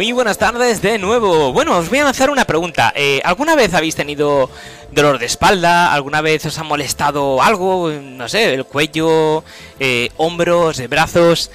Muy buenas tardes de nuevo. Bueno, os voy a lanzar una pregunta. Eh, ¿Alguna vez habéis tenido dolor de espalda? ¿Alguna vez os ha molestado algo? No sé, el cuello, eh, hombros, brazos.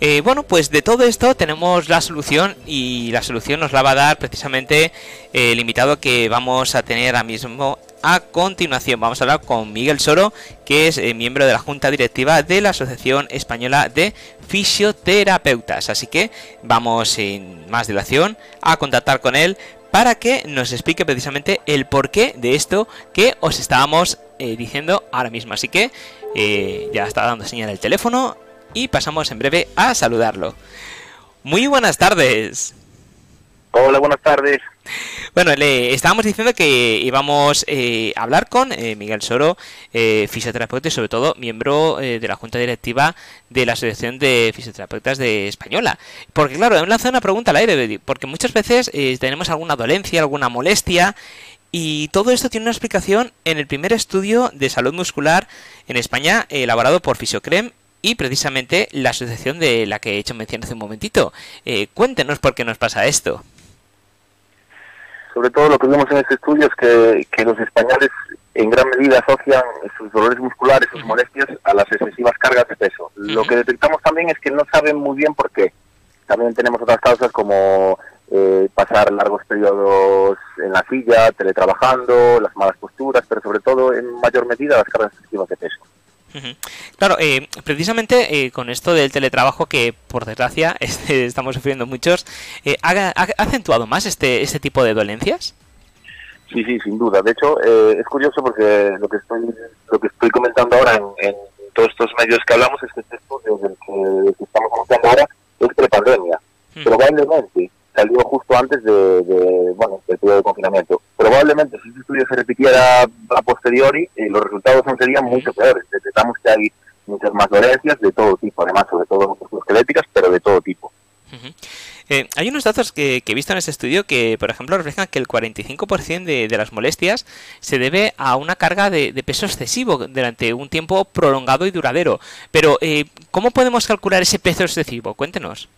Eh, bueno, pues de todo esto tenemos la solución y la solución nos la va a dar precisamente el invitado que vamos a tener ahora mismo a continuación. Vamos a hablar con Miguel Soro, que es eh, miembro de la Junta Directiva de la Asociación Española de Fisioterapeutas. Así que vamos sin más dilación a contactar con él para que nos explique precisamente el porqué de esto que os estábamos eh, diciendo ahora mismo. Así que eh, ya está dando señal el teléfono y pasamos en breve a saludarlo. Muy buenas tardes. Hola, buenas tardes. Bueno, le estábamos diciendo que íbamos eh, a hablar con eh, Miguel Soro, eh, fisioterapeuta y sobre todo miembro de la Junta Directiva de la Asociación de Fisioterapeutas de Española. Porque claro, he lanzado una pregunta al aire, porque muchas veces tenemos alguna dolencia, alguna molestia, y todo esto tiene una explicación en el primer estudio de salud muscular en España elaborado por Fisiocrem y precisamente la asociación de la que he hecho mención hace un momentito. cuéntenos por qué nos pasa esto sobre todo lo que vimos en este estudio es que, los españoles en gran medida asocian sus dolores musculares, sus molestias a las excesivas cargas de peso. Lo que detectamos también es que no saben muy bien por qué. También tenemos otras causas como eh, pasar largos periodos en la silla, teletrabajando, las malas posturas, pero sobre todo en mayor medida las cargas excesivas de peso. Claro, eh, precisamente eh, con esto del teletrabajo que por desgracia este, estamos sufriendo muchos, eh, ¿ha, acentuado más este, este tipo de dolencias? Sí, sí, sin duda. De hecho, eh, es curioso porque lo que estoy lo que estoy comentando ahora en, todos estos medios que hablamos es que este estudio del que, estamos comentando ahora es prepandemia. Probablemente salió justo antes de, bueno, del periodo de confinamiento. Probablemente si estudio se repitiera a posteriori, eh, los resultados serían mucho peores. Detectamos que hay muchas más dolencias de todo tipo, además sobre todo musculoesqueléticas, pero de todo tipo. Eh, hay unos datos que, he visto en ese estudio que, por ejemplo, reflejan que el 45% de, de, las molestias se debe a una carga de, peso excesivo durante un tiempo prolongado y duradero. Pero, eh, ¿cómo podemos calcular ese peso excesivo? Cuéntenos.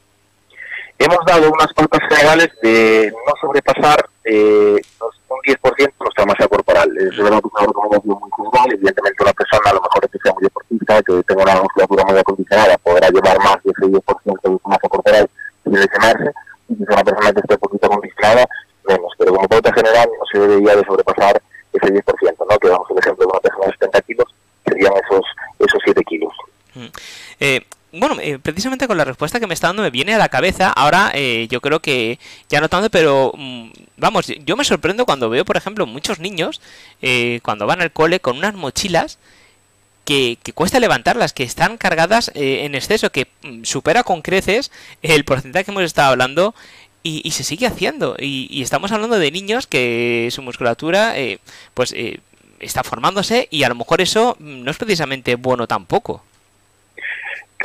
Hemos dado unas pautas generales de no sobrepasar eh, 10% nuestra masa corporal. Es una muy general. Evidentemente, una persona, a lo mejor que sea muy deportista, que tenga una musculatura muy acondicionada, podrá llevar más de ese 10% de su masa corporal sin lesionarse. Y es una persona que esté un poquito acondicionada, menos. Pero como pauta general, no se debería de sobrepasar ese 10%, ¿no? Que damos el ejemplo de una persona de 70 kilos, serían esos, esos 7 kilos. Mm. Eh, bueno, eh, precisamente con la respuesta que me está dando me viene a la cabeza, ahora eh, yo creo que ya no tanto, pero mm, vamos, yo me sorprendo cuando veo, por ejemplo, muchos niños eh, cuando van al cole con unas mochilas que, cuesta levantarlas, que están cargadas en exceso, que mm, supera con creces el porcentaje que hemos estado hablando y, se sigue haciendo. Y, y, estamos hablando de niños que su musculatura pues está formándose y a lo mejor eso mm, no es precisamente bueno tampoco.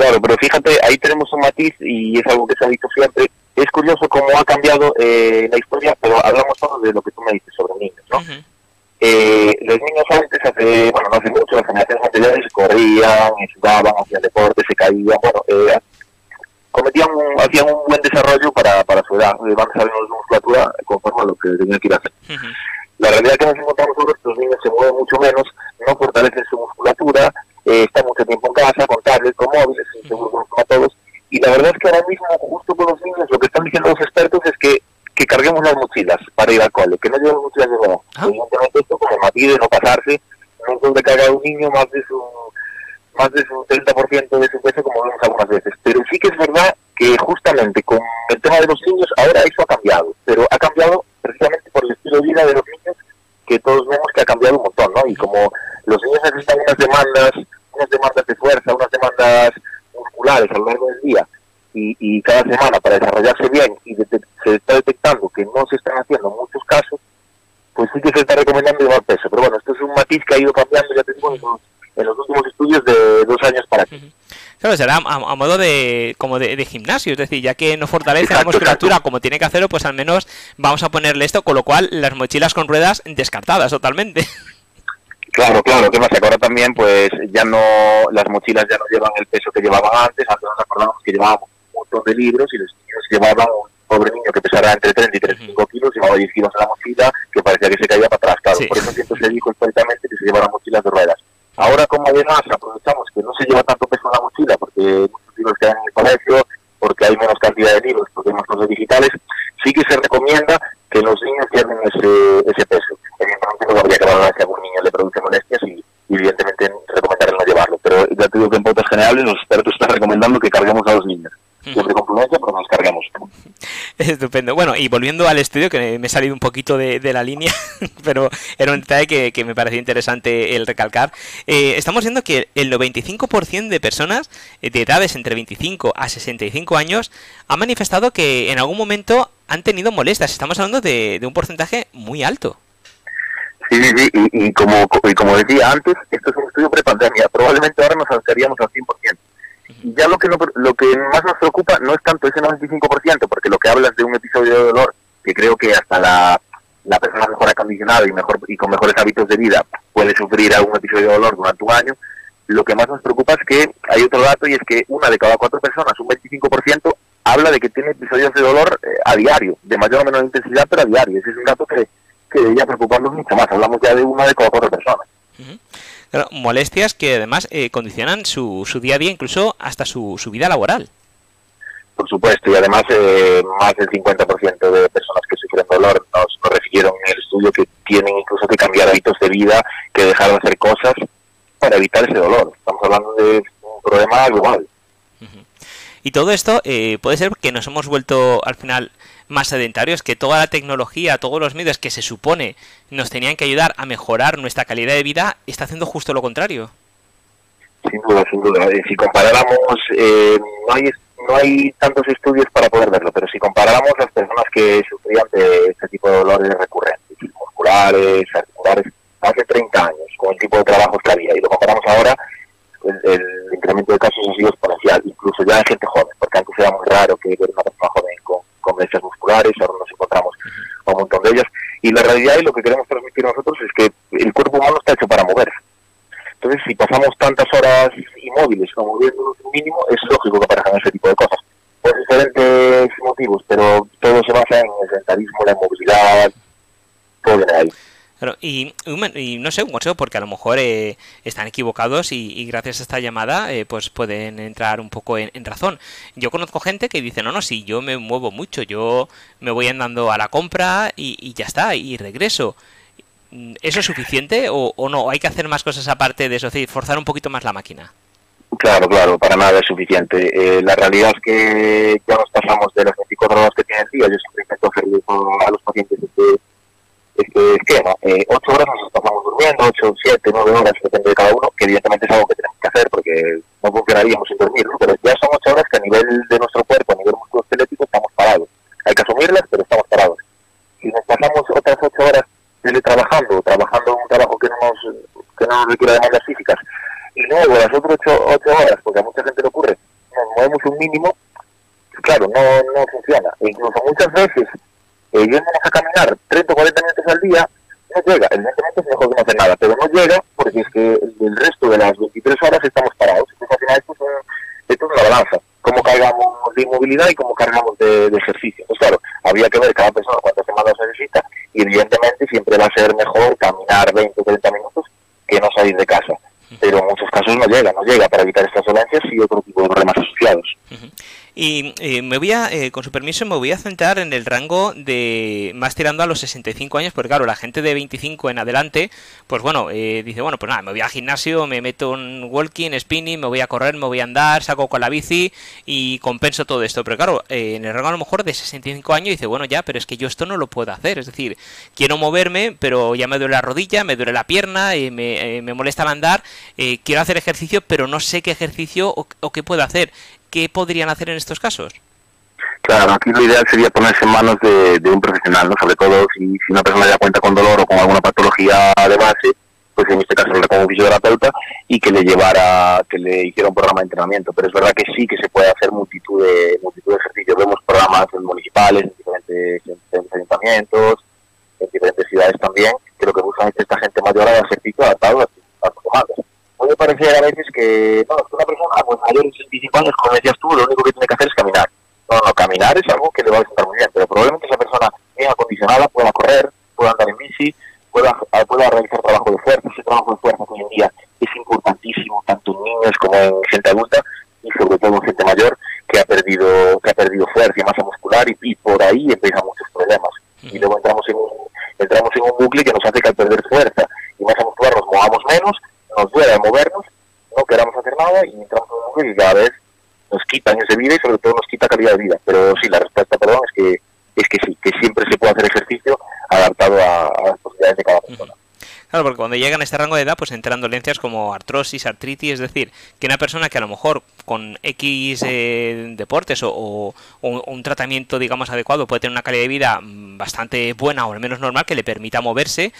Claro, pero fíjate, ahí tenemos un matiz y es algo que se ha dicho siempre. Es curioso cómo ha cambiado eh, la historia, pero hablamos solo de lo que tú me dices sobre niños, ¿no? eh, los niños antes, hace, bueno, no hace mucho, las generaciones anteriores corrían, sudaban, hacían deporte, se caían, bueno, eh, cometían un, hacían un buen desarrollo para, para su edad, van saliendo de musculatura conforme a lo que tenían que ir a hacer. La realidad que nos encontramos ahora es que los niños se mueven mucho menos, no fortalecen su musculatura, eh, está mucho tiempo en casa, con tablets, con móviles, seguro a todos. Y la verdad es que ahora mismo, justo con los niños, lo que están diciendo los expertos es que, que carguemos las para ir al cole, nuevo. Ah. Evidentemente esto como matiz de no pasarse, no es donde carga un niño más de su más de su 30% de su peso como vemos algunas veces. Pero sí que es verdad que justamente con el tema de los niños ahora eso ha cambiado, pero ha cambiado precisamente por el estilo de vida de los niños que todos vemos que ha cambiado un montón, ¿no? Y como los niños necesitan unas demandas, unas demandas de fuerza, unas demandas musculares a lo largo del día y, y cada semana para desarrollarse bien y se está detectando que no se están haciendo muchos casos, pues sí que se está recomendando llevar peso. Pero bueno, esto es un matiz que ha ido cambiando, ya te digo, en los, últimos estudios de dos años para aquí. Claro, será a, modo de como de, gimnasio, es decir, ya que no fortalece la musculatura como tiene que hacerlo, pues al menos vamos a ponerle esto, con lo cual las mochilas con ruedas descartadas totalmente. Claro, claro, que más ahora también, pues ya no, las mochilas ya no llevan el peso que llevaban antes, antes nos acordamos que llevábamos montón de libros y los niños llevaban un pobre niño que pesara entre 30 y 35 kilos, llevaba 10 kilos en la mochila, que parecía que se caía para atrás, claro. Por eso siempre se dijo históricamente que se llevaran mochilas de ruedas. Ahora, como además aprovechamos que no se lleva tanto peso en la mochila, porque muchos libros quedan en el colegio, porque hay menos cantidad de libros, porque hay más cosas digitales, sí que se recomienda que los niños pierden ese, ese peso. Evidentemente no habría que valorar si a algún niño le produce molestias y, evidentemente recomendar no llevarlo. Pero ya te digo que en pautas generales los expertos están recomendando que carguemos a los niños. Siempre con prudencia, pero nos cargamos. Estupendo. Bueno, y volviendo al estudio, que me he salido un poquito de, la línea, pero era un detalle que, me parecía interesante el recalcar. Eh, estamos viendo que el 95% de personas de edades entre 25 a 65 años han manifestado que en algún momento han tenido molestias. Estamos hablando de, un porcentaje muy alto. Sí, sí, sí. Y, como, y como decía antes, esto es un estudio prepandemia. Probablemente ahora nos acercaríamos al 100% ya lo que, lo que más nos preocupa no es tanto ese 95%, porque lo que hablas de un episodio de dolor, que creo que hasta la, la persona mejor acondicionada y, mejor, y con mejores hábitos de vida puede sufrir algún episodio de dolor durante un año, lo que más nos preocupa es que hay otro dato y es que una de cada cuatro personas, un 25%, habla de que tiene episodios de dolor eh, a diario, de mayor o menor intensidad, pero a diario. Ese es un dato que, que debería preocuparnos mucho más. Hablamos ya de una de cada cuatro personas molestias que además eh, condicionan su, su día a día, incluso hasta su, su vida laboral. Por supuesto, y además eh, más del 50% de personas que sufren dolor nos, nos refirieron en el estudio que tienen incluso que cambiar hábitos de vida, que dejar de hacer cosas para evitar ese dolor. Estamos hablando de un problema global. Y todo esto eh, puede ser que nos hemos vuelto al final más sedentarios, que toda la tecnología, todos los medios que se supone nos tenían que ayudar a mejorar nuestra calidad de vida, está haciendo justo lo contrario. Sin duda, sin duda. Eh, si comparáramos, eh, no, hay, no hay tantos estudios para poder verlo, pero si comparáramos las personas que sufrían de este tipo de dolores recurrentes, musculares, articulares, hace 30 años, con el tipo de trabajos que había, y lo comparamos ahora, el, incremento de casos ha sido exponencial, incluso ya en gente joven, porque antes era muy raro que ver una persona joven brechas musculares, ahora nos encontramos con un montón de ellas. Y la realidad y lo que queremos transmitir nosotros es que el cuerpo humano está hecho para moverse. Entonces, si pasamos tantas horas inmóviles como moviéndonos un mínimo, es lógico que aparezcan ese tipo de cosas. Por diferentes motivos, pero todo se basa en el sedentarismo, la inmovilidad, todo viene ahí y, no sé, un consejo, porque a lo mejor eh, están equivocados y, gracias a esta llamada eh, pues pueden entrar un poco en, razón. Yo conozco gente que dice, no, no, si yo me muevo mucho, yo me voy andando a la compra y, ya está, y regreso. ¿Eso es suficiente o, no? ¿Hay que hacer más cosas aparte de eso? Es decir, forzar un poquito más la máquina. Claro, claro, para nada es suficiente. Eh, la realidad es que ya nos pasamos de las 24 horas que tiene el día. Yo siempre intento hacer a los pacientes este esquema. Eh, ocho horas nos estamos durmiendo, ocho, siete, nueve horas, depende de cada uno, que evidentemente es algo que tenemos que hacer porque no funcionaríamos sin dormir, pero ya son ocho horas que a nivel de nuestro cuerpo, a nivel musculoesquelético, estamos parados. Hay que asumirlas, pero estamos parados. Si nos pasamos otras ocho horas trabajando en un trabajo que no nos, que no nos requiere demandas físicas, y luego las otras ocho, ocho horas, porque a mucha gente le ocurre, nos movemos un mínimo, claro, no, no funciona. E incluso muchas veces eh, yéndonos a caminar 30 o 40 minutos al día, no llega. Evidentemente es mejor que no hacer nada, pero no llega porque es que el resto de las 23 horas estamos parados. Entonces al final esto es, esto es una balanza. Cómo cargamos de inmovilidad y cómo cargamos de, ejercicio. Pues claro, había que ver cada persona cuántas semanas necesita y evidentemente siempre va a ser mejor caminar 20 o 30 minutos que no salir de casa. Pero en muchos casos no llega, no llega para evitar estas dolencias y otro tipo de problemas asociados. Y eh, me voy a, eh, con su permiso, me voy a centrar en el rango de más tirando a los 65 años, porque claro, la gente de 25 en adelante, pues bueno, eh, dice, bueno, pues nada, me voy al gimnasio, me meto en walking, spinning, me voy a correr, me voy a andar, saco con la bici y compenso todo esto. Pero claro, en el rango a lo mejor de 65 años dice, bueno, ya, pero es que yo esto no lo puedo hacer. Es decir, quiero moverme, pero ya me duele la rodilla, me duele la pierna, me, me molesta el andar, quiero hacer ejercicio, pero no sé qué ejercicio o, o qué puedo hacer. ¿Qué podrían hacer en estos casos? Claro, aquí lo ideal sería ponerse en manos de, un profesional, ¿no? sobre todo si, si, una persona ya cuenta con dolor o con alguna patología de base, pues en este caso como un fisioterapeuta y que le llevara, que le hiciera un programa de entrenamiento. Pero es verdad que sí que se puede hacer multitud de, multitud de ejercicios. Vemos programas municipales, en diferentes, ayuntamientos, en diferentes ciudades también, que lo que buscan esta gente mayor haga ejercicio adaptado a, sus puede parecer a veces que, no, una persona pues, mayor de 65 años, como decías tú, lo único que tiene que hacer es caminar. No, no, caminar es algo que le va a estar muy bien, pero probablemente esa acondicionada, pueda correr, pueda andar en bici, pueda, pueda realizar trabajo de fuerza. Ese trabajo de fuerza hoy en día es importantísimo, tanto en niños como en gente adulta y sobre todo en gente mayor que ha perdido que ha perdido fuerza y masa muscular y, por ahí empiezan muchos problemas. Y luego entramos en, un, entramos en un bucle que nos hace que al perder fuerza y masa muscular nos movamos menos, nos duele movernos, no queramos hacer nada y entramos en un bucle que cada vez nos quitan ese vida y sobre todo nos quita calidad de vida. Pero sí, la respuesta, perdón, es que es que sí, que siempre se puede hacer ejercicio adaptado a, las posibilidades de cada persona. Claro, porque cuando llegan a este rango de edad, pues entran dolencias como artrosis, artritis, es decir, que una persona que a lo mejor con X eh, deportes o, un tratamiento, digamos, adecuado puede tener una calidad de vida mm, bastante buena o al menos normal que le permita moverse,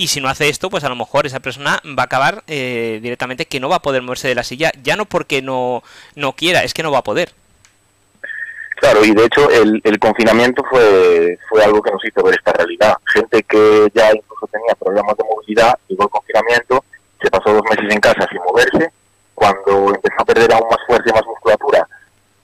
y si no hace esto, pues a lo mejor esa persona va a acabar eh, directamente que no va a poder moverse de la silla, ya no porque no, no quiera, es que no va a poder. Claro, y de hecho el, confinamiento fue, fue algo que nos hizo ver esta realidad. Gente que ya incluso tenía problemas de movilidad, llegó el confinamiento, se pasó dos meses en casa sin moverse, cuando empezó a perder aún más fuerza y más musculatura,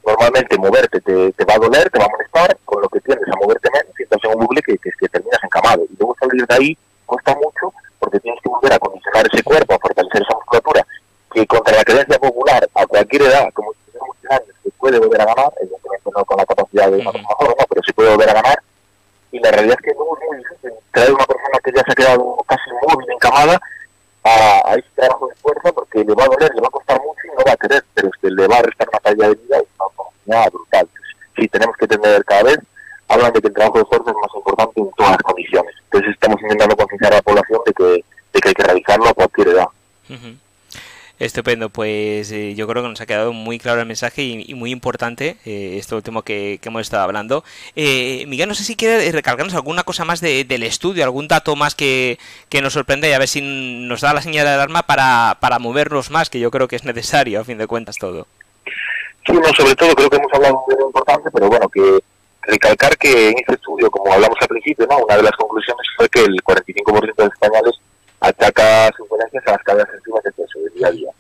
normalmente moverte te, va a doler, te va a molestar, con lo que tiendes a moverte menos y estás en un bucle que, que, que terminas encamado. Y luego salir de ahí cuesta mucho porque tienes que volver a condicionar ese cuerpo, a fortalecer esa musculatura, que contra la creencia popular a cualquier edad, como si muchos años, se puede volver a ganar, no con la capacidad de una persona joven, no, pero se puede volver a ganar. Y la realidad es que es muy difícil traer una persona que ya se ha quedado casi móvil, encamada, a, a ese trabajo de fuerza porque le va a doler, le va a costar mucho y no va a querer, pero es que le va a restar una calidad de vida y una oportunidad brutal. sí, tenemos que tener cada vez hablan de que el trabajo de fuerza es más importante en todas las condiciones. Entonces estamos intentando concienciar a la población de que, de que hay que realizarlo a cualquier edad. Estupendo, pues eh, yo creo que nos ha quedado muy claro el mensaje y, muy importante eh, esto último que, hemos estado hablando. Eh, Miguel, no sé si quiere recalcarnos alguna cosa más del estudio, algún dato más que, que, nos sorprende y a ver si nos da la señal de alarma para, para movernos más, que yo creo que es necesario, a fin de cuentas, todo. Sí, no, sobre todo creo que hemos hablado de lo importante, pero bueno, que recalcar que en este estudio, como hablamos al principio, ¿no? una de las conclusiones fue que el 45% de los españoles ataca sus dolencias a las cargas excesivas de peso del día a día.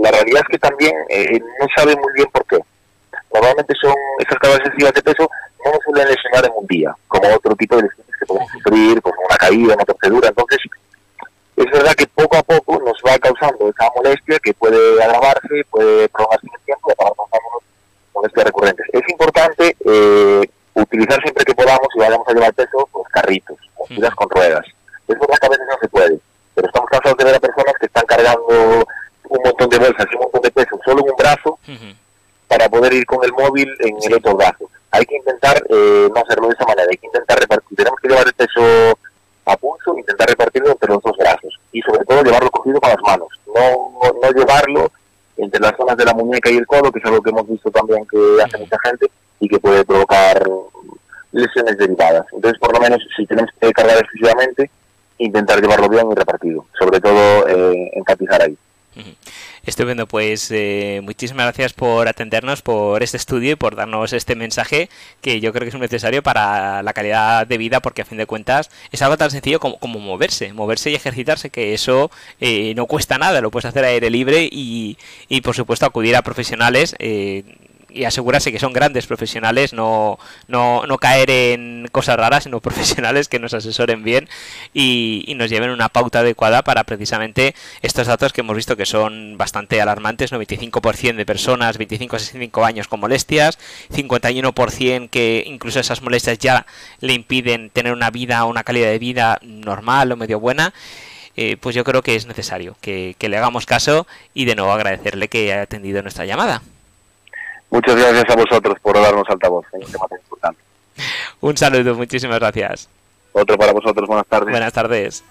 La realidad es que también eh, no sabe muy bien por qué. Normalmente son esas cargas excesivas de peso no nos suelen lesionar en un día, como otro tipo de lesiones que podemos sufrir, como una caída, una torcedura. Entonces, es verdad que poco a poco nos va causando esa molestia que puede agravarse, puede prolongarse en el tiempo y acabar causándonos molestias recurrentes. Es importante eh, utilizar siempre que podamos, y vayamos a llevar peso, pues carritos, mochilas con ruedas. Eso a veces no se puede, pero estamos cansados de ver a personas que están cargando montón de bolsas y un montón de peso solo en un brazo para poder ir con el móvil en el otro brazo. Hay que intentar eh, no hacerlo de esa manera, hay que intentar repartir. Tenemos que llevar el peso a pulso, intentar repartirlo entre los dos brazos y sobre todo llevarlo cogido con las manos, no, no llevarlo entre las zonas de la muñeca y el codo, que es algo que hemos visto también que hace mucha gente y que puede provocar lesiones derivadas. Entonces, por lo menos, si tenemos que cargar excesivamente, intentar llevarlo bien y repartido, sobre todo eh, enfatizar ahí. Estupendo, pues eh, muchísimas gracias por atendernos, por este estudio y por darnos este mensaje que yo creo que es necesario para la calidad de vida porque a fin de cuentas es algo tan sencillo como, moverse, moverse y ejercitarse, que eso eh, no cuesta nada, lo puedes hacer a aire libre y, y por supuesto acudir a profesionales. Eh, y asegurarse que son grandes profesionales, no, no, no caer en cosas raras, sino profesionales que nos asesoren bien y, nos lleven una pauta adecuada para precisamente estos datos que hemos visto que son bastante alarmantes, 95% de personas 25 a 65 años con molestias, 51% que incluso esas molestias ya le impiden tener una vida, una calidad de vida normal o medio buena. Eh, pues yo creo que es necesario que, que le hagamos caso y de nuevo agradecerle que haya atendido nuestra llamada. Muchas gracias a vosotros por darnos altavoz en un tema tan importante. Un saludo, muchísimas gracias. Otro para vosotros, buenas tardes. Buenas tardes.